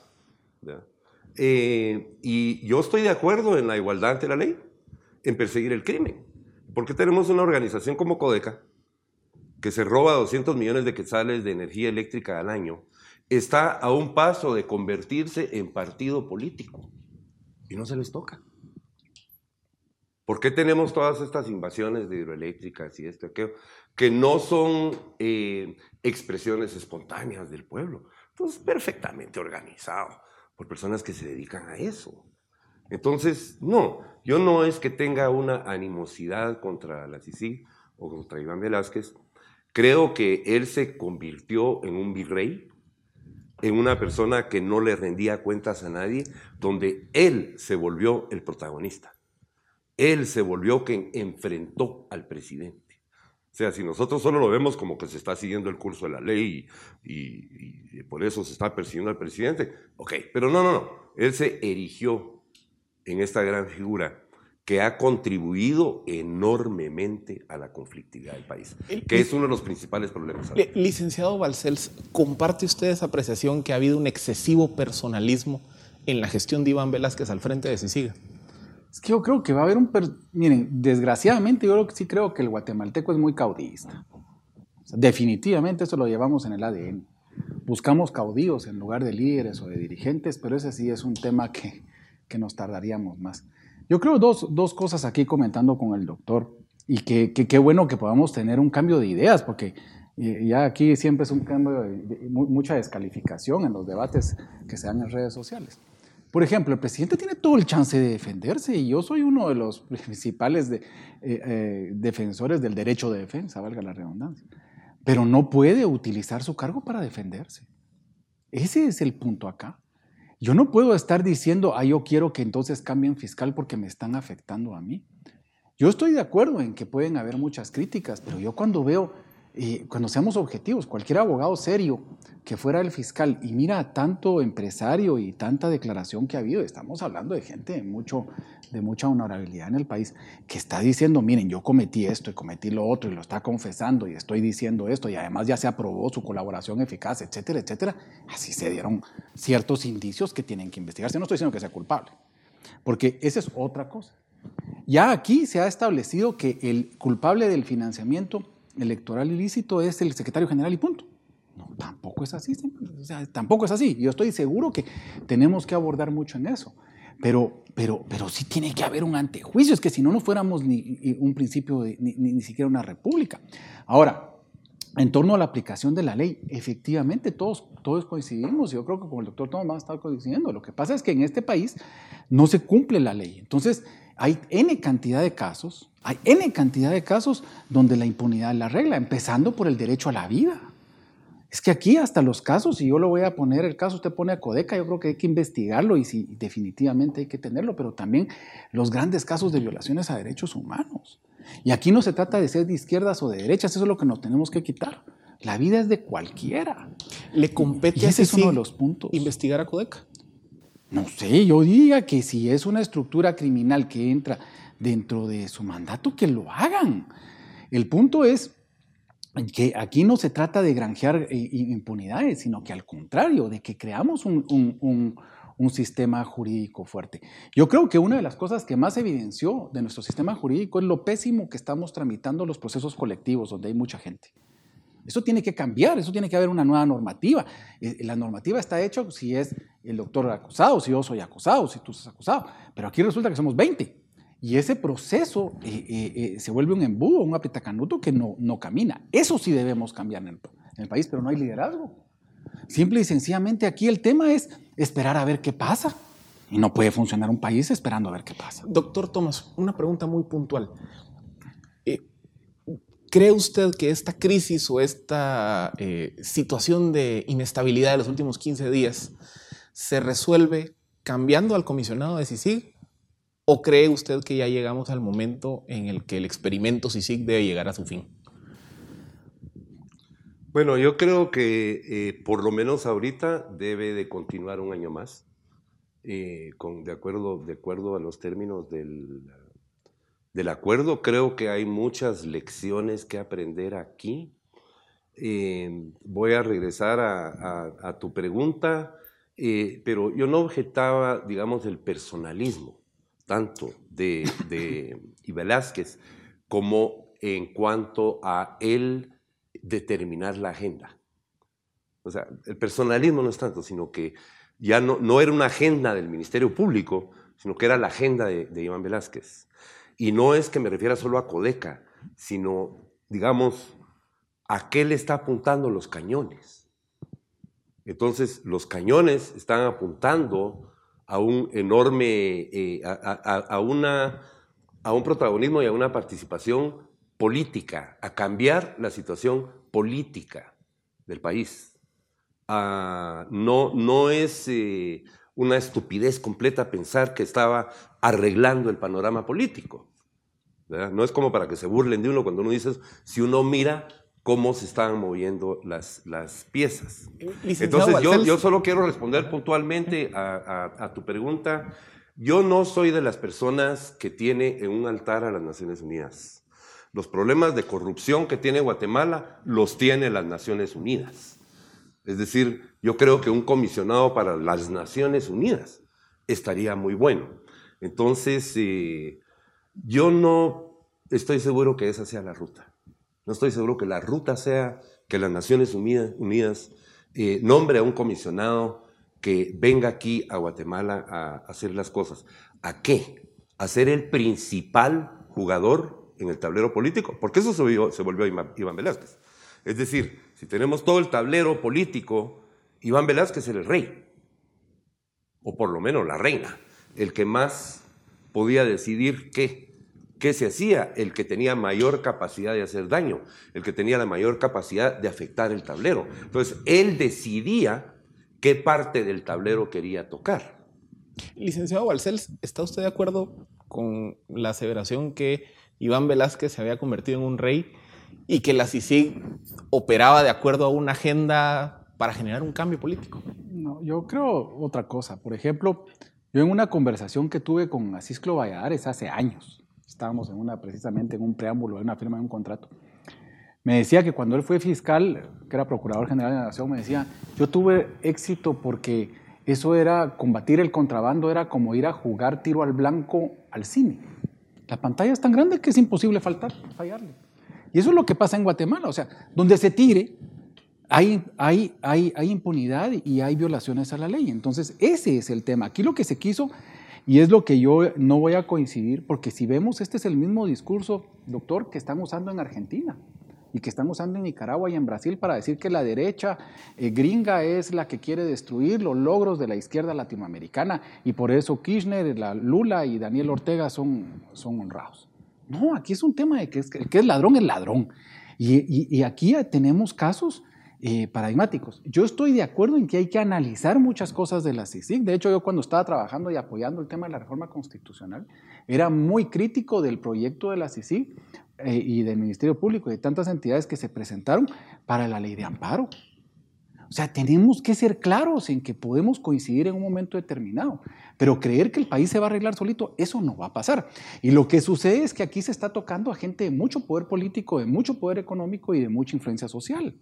Eh, y yo estoy de acuerdo en la igualdad ante la ley, en perseguir el crimen. Porque tenemos una organización como Codeca, que se roba 200 millones de quetzales de energía eléctrica al año, está a un paso de convertirse en partido político y no se les toca. ¿Por qué tenemos todas estas invasiones de hidroeléctricas y esto y aquello? Que no son eh, expresiones espontáneas del pueblo. Entonces, perfectamente organizado por personas que se dedican a eso. Entonces, no, yo no es que tenga una animosidad contra la CICI o contra Iván Velázquez. Creo que él se convirtió en un virrey, en una persona que no le rendía cuentas a nadie, donde él se volvió el protagonista. Él se volvió quien enfrentó al presidente. O sea, si nosotros solo lo vemos como que se está siguiendo el curso de la ley y, por eso se está persiguiendo al presidente, ok, pero no, no, no. Él se erigió en esta gran figura que ha contribuido enormemente a la conflictividad del país, que es uno de los principales problemas. Licenciado Balcells, ¿comparte usted esa apreciación que ha habido un excesivo personalismo en la gestión de Iván Velázquez al frente de Sisiga? Es que yo creo que va a haber un... Miren, desgraciadamente yo sí creo que el guatemalteco es muy caudillista. definitivamente eso lo llevamos en el ADN. Buscamos caudillos en lugar de líderes o de dirigentes, pero ese sí es un tema que, que nos tardaríamos más. Yo creo dos, dos cosas aquí comentando con el doctor y que qué bueno que podamos tener un cambio de ideas, porque ya aquí siempre es un cambio, de, mucha descalificación en los debates que se dan en redes sociales. Por ejemplo, el presidente tiene todo el chance de defenderse y yo soy uno de los principales de, eh, eh, defensores del derecho de defensa, valga la redundancia, pero no puede utilizar su cargo para defenderse. Ese es el punto acá. Yo no puedo estar diciendo, ah, yo quiero que entonces cambien fiscal porque me están afectando a mí. Yo estoy de acuerdo en que pueden haber muchas críticas, pero yo cuando veo y cuando seamos objetivos, cualquier abogado serio que fuera el fiscal y mira tanto empresario y tanta declaración que ha habido, estamos hablando de gente de, mucho, de mucha honorabilidad en el país, que está diciendo, miren, yo cometí esto y cometí lo otro y lo está confesando y estoy diciendo esto y además ya se aprobó su colaboración eficaz, etcétera, etcétera. Así se dieron ciertos indicios que tienen que investigarse. No estoy diciendo que sea culpable, porque esa es otra cosa. Ya aquí se ha establecido que el culpable del financiamiento electoral ilícito es el secretario general y punto. No, tampoco es así. tampoco es así. Yo estoy seguro que tenemos que abordar mucho en eso. Pero, pero, pero sí tiene que haber un antejuicio. Es que si no, no fuéramos ni un principio, ni, ni, siquiera una república. Ahora, en torno a la aplicación de la ley, efectivamente todos, todos coincidimos. Yo creo que como el doctor Tomás está coincidiendo. Lo que pasa es que en este país no se cumple la ley. Entonces, hay N cantidad de casos hay N cantidad de casos donde la impunidad es la regla, empezando por el derecho a la vida. Es que aquí hasta los casos, y yo lo voy a poner, el caso usted pone a Codeca, yo creo que hay que investigarlo y si definitivamente hay que tenerlo, pero también los grandes casos de violaciones a derechos humanos. Y aquí no se trata de ser de izquierdas o de derechas, eso es lo que nos tenemos que quitar. La vida es de cualquiera. ¿Le compete ese es uno de los puntos. investigar a Codeca? No sé, yo diría que si es una estructura criminal que entra dentro de su mandato, que lo hagan. El punto es que aquí no se trata de granjear eh, impunidades, sino que al contrario, de que creamos un, sistema jurídico fuerte. Yo creo que una de las cosas que más evidenció de nuestro sistema jurídico es lo pésimo que estamos tramitando los procesos colectivos, donde hay mucha gente. Eso tiene que cambiar, eso tiene que haber una nueva normativa. Eh, la normativa está hecha si es el doctor acusado, si yo soy acusado, si tú estás acusado. Pero aquí resulta que somos 20. Y ese proceso eh, eh, eh, se vuelve un embudo, un apretacanuto que no, no camina. Eso sí debemos cambiar en el, país, pero no hay liderazgo. Simple y sencillamente aquí el tema es esperar a ver qué pasa. Y no puede funcionar un país esperando a ver qué pasa. Doctor Tomás, una pregunta muy puntual. ¿Cree usted que esta crisis o esta situación de inestabilidad de los últimos 15 días se resuelve cambiando al comisionado de CICIG ¿O cree usted que ya llegamos al momento en el que el experimento CICIG debe llegar a su fin? Bueno, yo creo que eh, por lo menos ahorita debe de continuar un año más, eh, con, de, acuerdo, de acuerdo a los términos del, del acuerdo. Creo que hay muchas lecciones que aprender aquí. Eh, voy a regresar a, tu pregunta, pero yo no objetaba, digamos, el personalismo tanto de, de y Velázquez como en cuanto a él determinar la agenda. O sea, el personalismo no es tanto, sino que ya no, no era una agenda del Ministerio Público, sino que era la agenda de, de Iván Velázquez. Y no es que me refiera solo a Codeca, sino, digamos, a qué le está apuntando los cañones. Entonces, los cañones están apuntando a un enorme, eh, a, una, a un protagonismo y a una participación política, a cambiar la situación política del país. Ah, no, no es eh, una estupidez completa pensar que estaba arreglando el panorama político. No es como para que se burlen de uno cuando uno dice, si uno mira cómo se estaban moviendo las, las piezas. Entonces, yo, yo, solo quiero responder puntualmente a, tu pregunta. Yo no soy de las personas que tiene en un altar a las Naciones Unidas. Los problemas de corrupción que tiene Guatemala los tiene las Naciones Unidas. Es decir, yo creo que un comisionado para las Naciones Unidas estaría muy bueno. Entonces, eh, yo no estoy seguro que esa sea la ruta. No estoy seguro que la ruta sea que las Naciones Unidas, eh, nombre a un comisionado que venga aquí a Guatemala a hacer las cosas. ¿A qué? A ser el principal jugador en el tablero político, porque eso se volvió, se volvió Iván Velázquez. Es decir, si tenemos todo el tablero político, Iván Velázquez es el rey, o por lo menos la reina, el que más podía decidir qué, qué se hacía, el que tenía mayor capacidad de hacer daño, el que tenía la mayor capacidad de afectar el tablero. Entonces, él decidía qué parte del tablero quería tocar. Licenciado Balcells, ¿está usted de acuerdo con la aseveración que Iván Velázquez se había convertido en un rey y que la CICIG operaba de acuerdo a una agenda para generar un cambio político? No, yo creo otra cosa. Por ejemplo, yo en una conversación que tuve con Asisclo Valladares hace años, estábamos en una, precisamente en un preámbulo de una firma de un contrato, me decía que cuando él fue fiscal, que era procurador general de la Nación, me decía, yo tuve éxito porque eso era, combatir el contrabando era como ir a jugar tiro al blanco al cine. La pantalla es tan grande que es imposible faltar, fallarle. Y eso es lo que pasa en Guatemala, o sea, donde se tire, hay, hay, hay, hay impunidad y hay violaciones a la ley. Entonces, ese es el tema. Aquí lo que se quiso, y es lo que yo no voy a coincidir, porque si vemos, este es el mismo discurso, doctor, que están usando en Argentina y que están usando en Nicaragua y en Brasil para decir que la derecha eh, gringa es la que quiere destruir los logros de la izquierda latinoamericana y por eso Kirchner, la Lula y Daniel Ortega son, son honrados. No, aquí es un tema de que, es, que es ladrón es ladrón. Y, y, aquí tenemos casos eh, paradigmáticos. Yo estoy de acuerdo en que hay que analizar muchas cosas de la CICIG. De hecho, yo cuando estaba trabajando y apoyando el tema de la reforma constitucional, era muy crítico del proyecto de la CICIG eh, y del Ministerio Público y de tantas entidades que se presentaron para la ley de amparo. O sea, tenemos que ser claros en que podemos coincidir en un momento determinado, pero creer que el país se va a arreglar solito, eso no va a pasar. Y lo que sucede es que aquí se está tocando a gente de mucho poder político, de mucho poder económico y de mucha influencia social.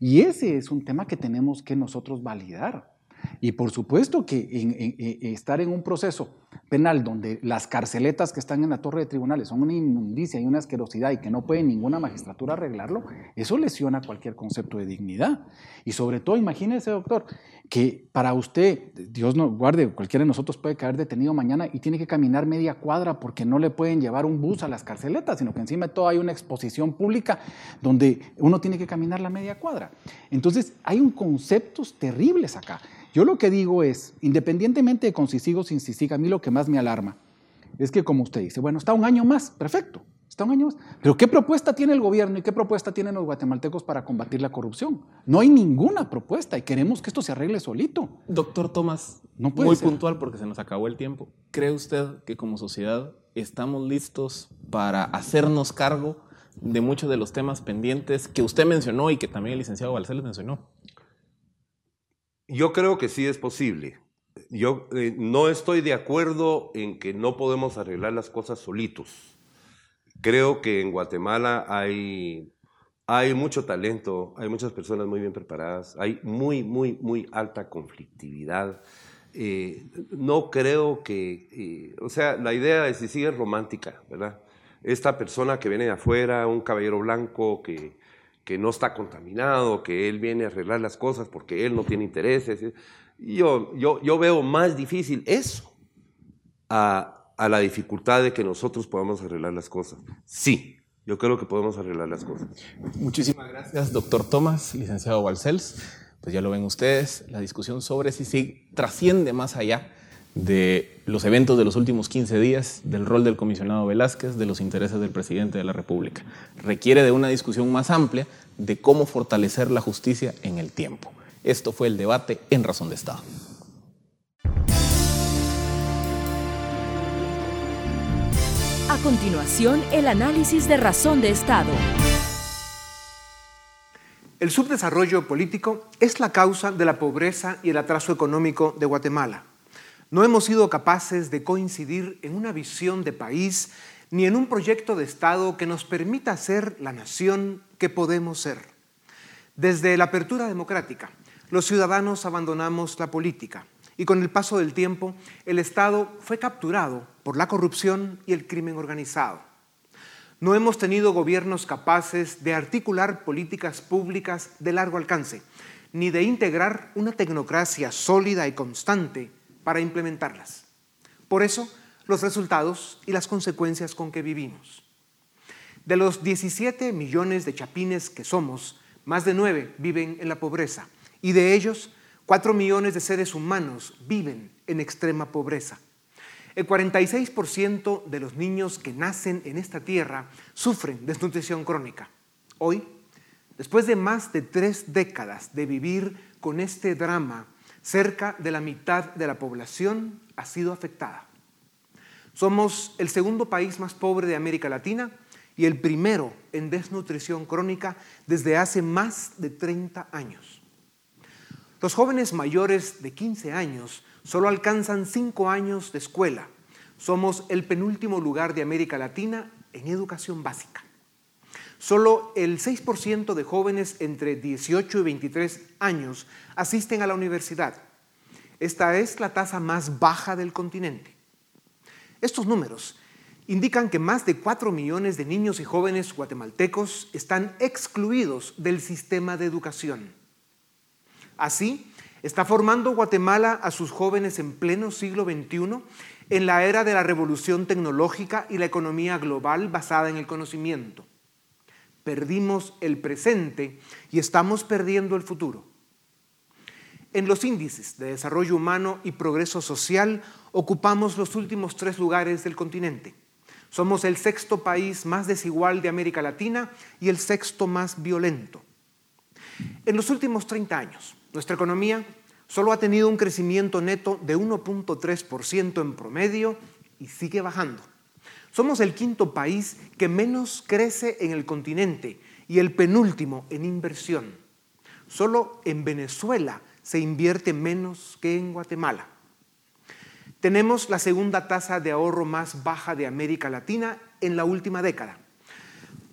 Y ese es un tema que tenemos que nosotros validar. Y por supuesto que estar en un proceso penal donde las carceletas que están en la torre de tribunales son una inmundicia y una asquerosidad y que no puede ninguna magistratura arreglarlo, eso lesiona cualquier concepto de dignidad. Y sobre todo, imagínese, doctor, que para usted, Dios no guarde, cualquiera de nosotros puede caer detenido mañana y tiene que caminar media cuadra porque no le pueden llevar un bus a las carceletas, sino que encima de todo hay una exposición pública donde uno tiene que caminar la media cuadra. Entonces, hay un conceptos terribles acá. Yo lo que digo es, independientemente de con si sigo o sin si a mí lo que más me alarma es que como usted dice, bueno, está un año más, perfecto, está un año más. Pero ¿qué propuesta tiene el gobierno y qué propuesta tienen los guatemaltecos para combatir la corrupción? No hay ninguna propuesta y queremos que esto se arregle solito. Doctor Tomás, no muy puntual porque se nos acabó el tiempo. ¿Cree usted que como sociedad estamos listos para hacernos cargo de muchos de los temas pendientes que usted mencionó y que también el licenciado Balcells mencionó? Yo creo que sí es posible. Yo eh, no estoy de acuerdo en que no podemos arreglar las cosas solitos. Creo que en Guatemala hay, hay mucho talento, hay muchas personas muy bien preparadas, hay muy, muy, muy alta conflictividad. Eh, no creo que, eh, o sea, la idea de si sigue romántica, ¿verdad? Esta persona que viene de afuera, un caballero blanco que, que no está contaminado, que él viene a arreglar las cosas porque él no tiene intereses. Yo, yo, yo veo más difícil eso a, a la dificultad de que nosotros podamos arreglar las cosas. Sí, yo creo que podemos arreglar las cosas. Muchísimas gracias, doctor Tomás, licenciado Balcells. Pues ya lo ven ustedes, la discusión sobre si trasciende más allá de los eventos de los últimos 15 días, del rol del comisionado Velázquez, de los intereses del presidente de la República. Requiere de una discusión más amplia de cómo fortalecer la justicia en el tiempo. Esto fue el debate en Razón de Estado. A continuación, el análisis de Razón de Estado. El subdesarrollo político es la causa de la pobreza y el atraso económico de Guatemala. No hemos sido capaces de coincidir en una visión de país ni en un proyecto de Estado que nos permita ser la nación que podemos ser. Desde la apertura democrática, los ciudadanos abandonamos la política y con el paso del tiempo el Estado fue capturado por la corrupción y el crimen organizado. No hemos tenido gobiernos capaces de articular políticas públicas de largo alcance, ni de integrar una tecnocracia sólida y constante para implementarlas. Por eso, los resultados y las consecuencias con que vivimos. De los 17 millones de chapines que somos, más de 9 viven en la pobreza y de ellos 4 millones de seres humanos viven en extrema pobreza. El 46% de los niños que nacen en esta tierra sufren desnutrición crónica. Hoy, después de más de tres décadas de vivir con este drama, cerca de la mitad de la población ha sido afectada. Somos el segundo país más pobre de América Latina y el primero en desnutrición crónica desde hace más de 30 años. Los jóvenes mayores de 15 años solo alcanzan 5 años de escuela. Somos el penúltimo lugar de América Latina en educación básica. Solo el 6% de jóvenes entre 18 y 23 años asisten a la universidad. Esta es la tasa más baja del continente. Estos números indican que más de 4 millones de niños y jóvenes guatemaltecos están excluidos del sistema de educación. Así, está formando Guatemala a sus jóvenes en pleno siglo XXI, en la era de la revolución tecnológica y la economía global basada en el conocimiento. Perdimos el presente y estamos perdiendo el futuro. En los índices de desarrollo humano y progreso social ocupamos los últimos tres lugares del continente. Somos el sexto país más desigual de América Latina y el sexto más violento. En los últimos 30 años, nuestra economía solo ha tenido un crecimiento neto de 1.3% en promedio y sigue bajando. Somos el quinto país que menos crece en el continente y el penúltimo en inversión. Solo en Venezuela se invierte menos que en Guatemala. Tenemos la segunda tasa de ahorro más baja de América Latina en la última década,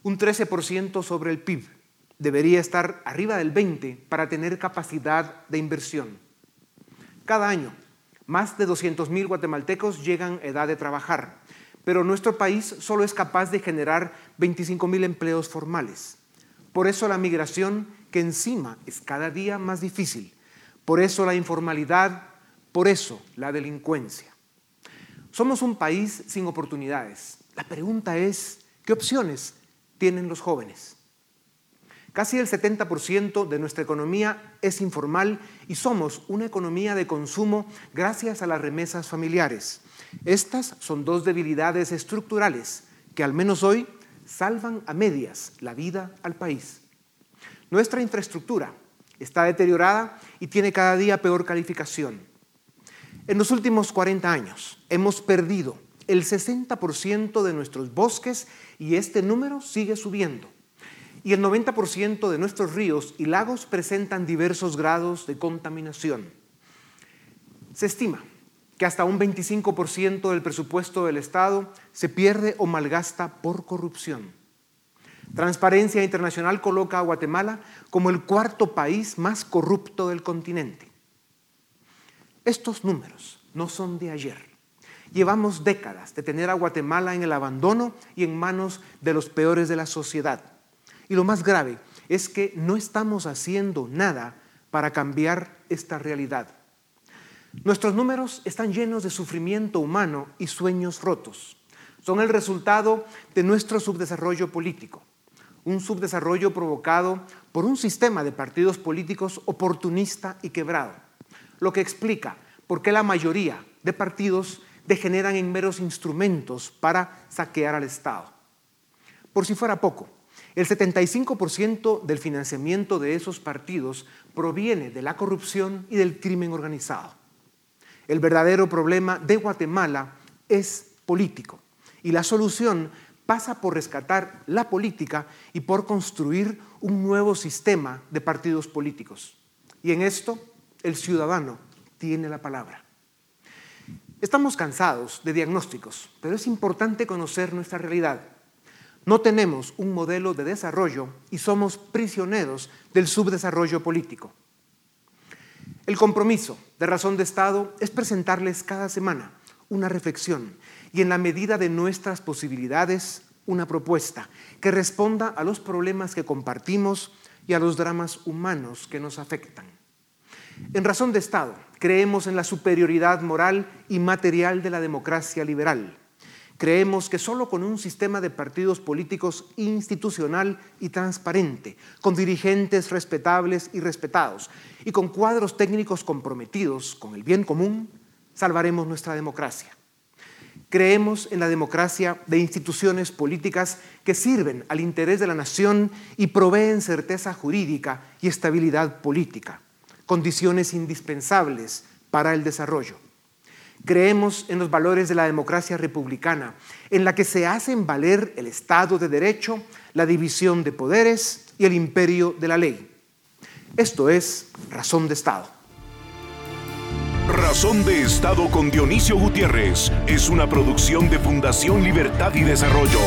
un 13% sobre el PIB. Debería estar arriba del 20% para tener capacidad de inversión. Cada año, más de 200.000 guatemaltecos llegan a edad de trabajar, pero nuestro país solo es capaz de generar 25.000 empleos formales. Por eso la migración, que encima es cada día más difícil. Por eso la informalidad por eso la delincuencia. Somos un país sin oportunidades. La pregunta es, ¿qué opciones tienen los jóvenes? Casi el 70% de nuestra economía es informal y somos una economía de consumo gracias a las remesas familiares. Estas son dos debilidades estructurales que al menos hoy salvan a medias la vida al país. Nuestra infraestructura está deteriorada y tiene cada día peor calificación. En los últimos 40 años hemos perdido el 60% de nuestros bosques y este número sigue subiendo. Y el 90% de nuestros ríos y lagos presentan diversos grados de contaminación. Se estima que hasta un 25% del presupuesto del Estado se pierde o malgasta por corrupción. Transparencia Internacional coloca a Guatemala como el cuarto país más corrupto del continente. Estos números no son de ayer. Llevamos décadas de tener a Guatemala en el abandono y en manos de los peores de la sociedad. Y lo más grave es que no estamos haciendo nada para cambiar esta realidad. Nuestros números están llenos de sufrimiento humano y sueños rotos. Son el resultado de nuestro subdesarrollo político, un subdesarrollo provocado por un sistema de partidos políticos oportunista y quebrado lo que explica por qué la mayoría de partidos degeneran en meros instrumentos para saquear al Estado. Por si fuera poco, el 75% del financiamiento de esos partidos proviene de la corrupción y del crimen organizado. El verdadero problema de Guatemala es político y la solución pasa por rescatar la política y por construir un nuevo sistema de partidos políticos. Y en esto el ciudadano tiene la palabra. Estamos cansados de diagnósticos, pero es importante conocer nuestra realidad. No tenemos un modelo de desarrollo y somos prisioneros del subdesarrollo político. El compromiso de razón de Estado es presentarles cada semana una reflexión y en la medida de nuestras posibilidades, una propuesta que responda a los problemas que compartimos y a los dramas humanos que nos afectan. En razón de Estado, creemos en la superioridad moral y material de la democracia liberal. Creemos que solo con un sistema de partidos políticos institucional y transparente, con dirigentes respetables y respetados, y con cuadros técnicos comprometidos con el bien común, salvaremos nuestra democracia. Creemos en la democracia de instituciones políticas que sirven al interés de la nación y proveen certeza jurídica y estabilidad política, condiciones indispensables para el desarrollo. Creemos en los valores de la democracia republicana, en la que se hacen valer el Estado de Derecho, la división de poderes y el imperio de la ley. Esto es razón de Estado. Razón de Estado con Dionisio Gutiérrez es una producción de Fundación Libertad y Desarrollo.